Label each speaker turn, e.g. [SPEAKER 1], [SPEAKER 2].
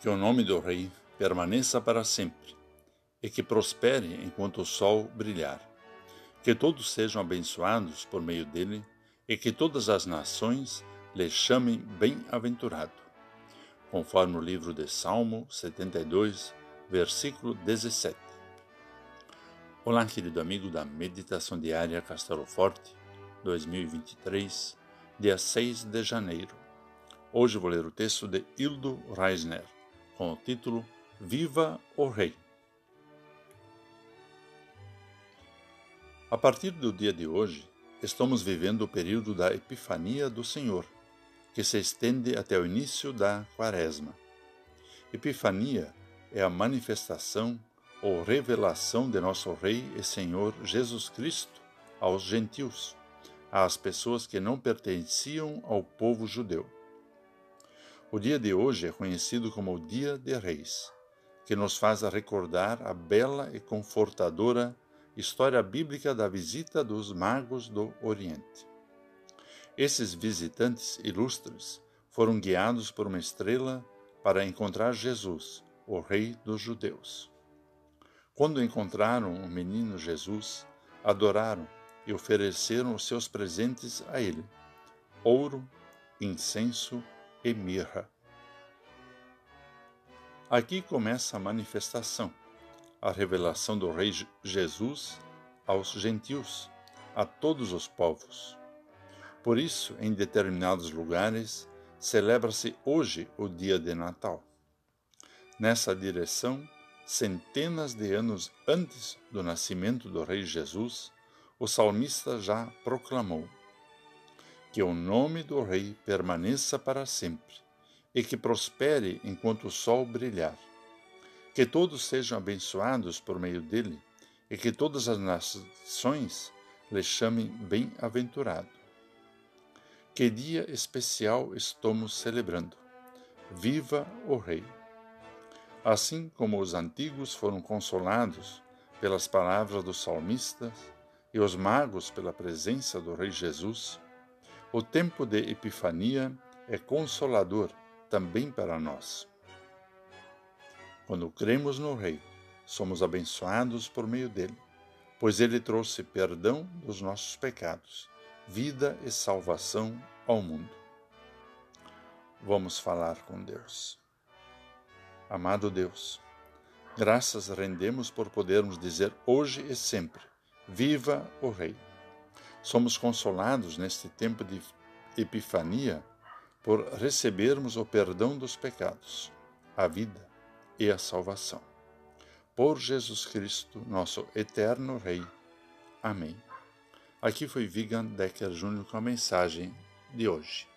[SPEAKER 1] Que o nome do Rei permaneça para sempre e que prospere enquanto o sol brilhar. Que todos sejam abençoados por meio dele e que todas as nações lhe chamem bem-aventurado. Conforme o livro de Salmo 72, versículo 17. Olá, querido amigo da Meditação Diária Castelo Forte, 2023, dia 6 de janeiro. Hoje vou ler o texto de Hildo Reisner com o título Viva o Rei. A partir do dia de hoje, estamos vivendo o período da Epifania do Senhor, que se estende até o início da Quaresma. Epifania é a manifestação ou revelação de nosso Rei e Senhor Jesus Cristo aos gentios, às pessoas que não pertenciam ao povo judeu. O dia de hoje é conhecido como o Dia de Reis, que nos faz recordar a bela e confortadora história bíblica da visita dos magos do Oriente. Esses visitantes ilustres foram guiados por uma estrela para encontrar Jesus, o Rei dos Judeus. Quando encontraram o menino Jesus, adoraram e ofereceram os seus presentes a ele: ouro, incenso e mirra. Aqui começa a manifestação, a revelação do Rei Jesus aos gentios, a todos os povos. Por isso, em determinados lugares, celebra-se hoje o dia de Natal. Nessa direção, centenas de anos antes do nascimento do Rei Jesus, o salmista já proclamou: que o nome do Rei permaneça para sempre e que prospere enquanto o sol brilhar. Que todos sejam abençoados por meio dele e que todas as nações lhe chamem bem-aventurado. Que dia especial estamos celebrando! Viva o Rei! Assim como os antigos foram consolados pelas palavras dos salmistas e os magos pela presença do Rei Jesus, o tempo de Epifania é consolador também para nós. Quando cremos no Rei, somos abençoados por meio dele, pois ele trouxe perdão dos nossos pecados, vida e salvação ao mundo. Vamos falar com Deus. Amado Deus, graças rendemos por podermos dizer hoje e sempre: Viva o Rei! Somos consolados neste tempo de epifania por recebermos o perdão dos pecados, a vida e a salvação. Por Jesus Cristo, nosso eterno Rei. Amém. Aqui foi Vigan Decker Jr. com a mensagem de hoje.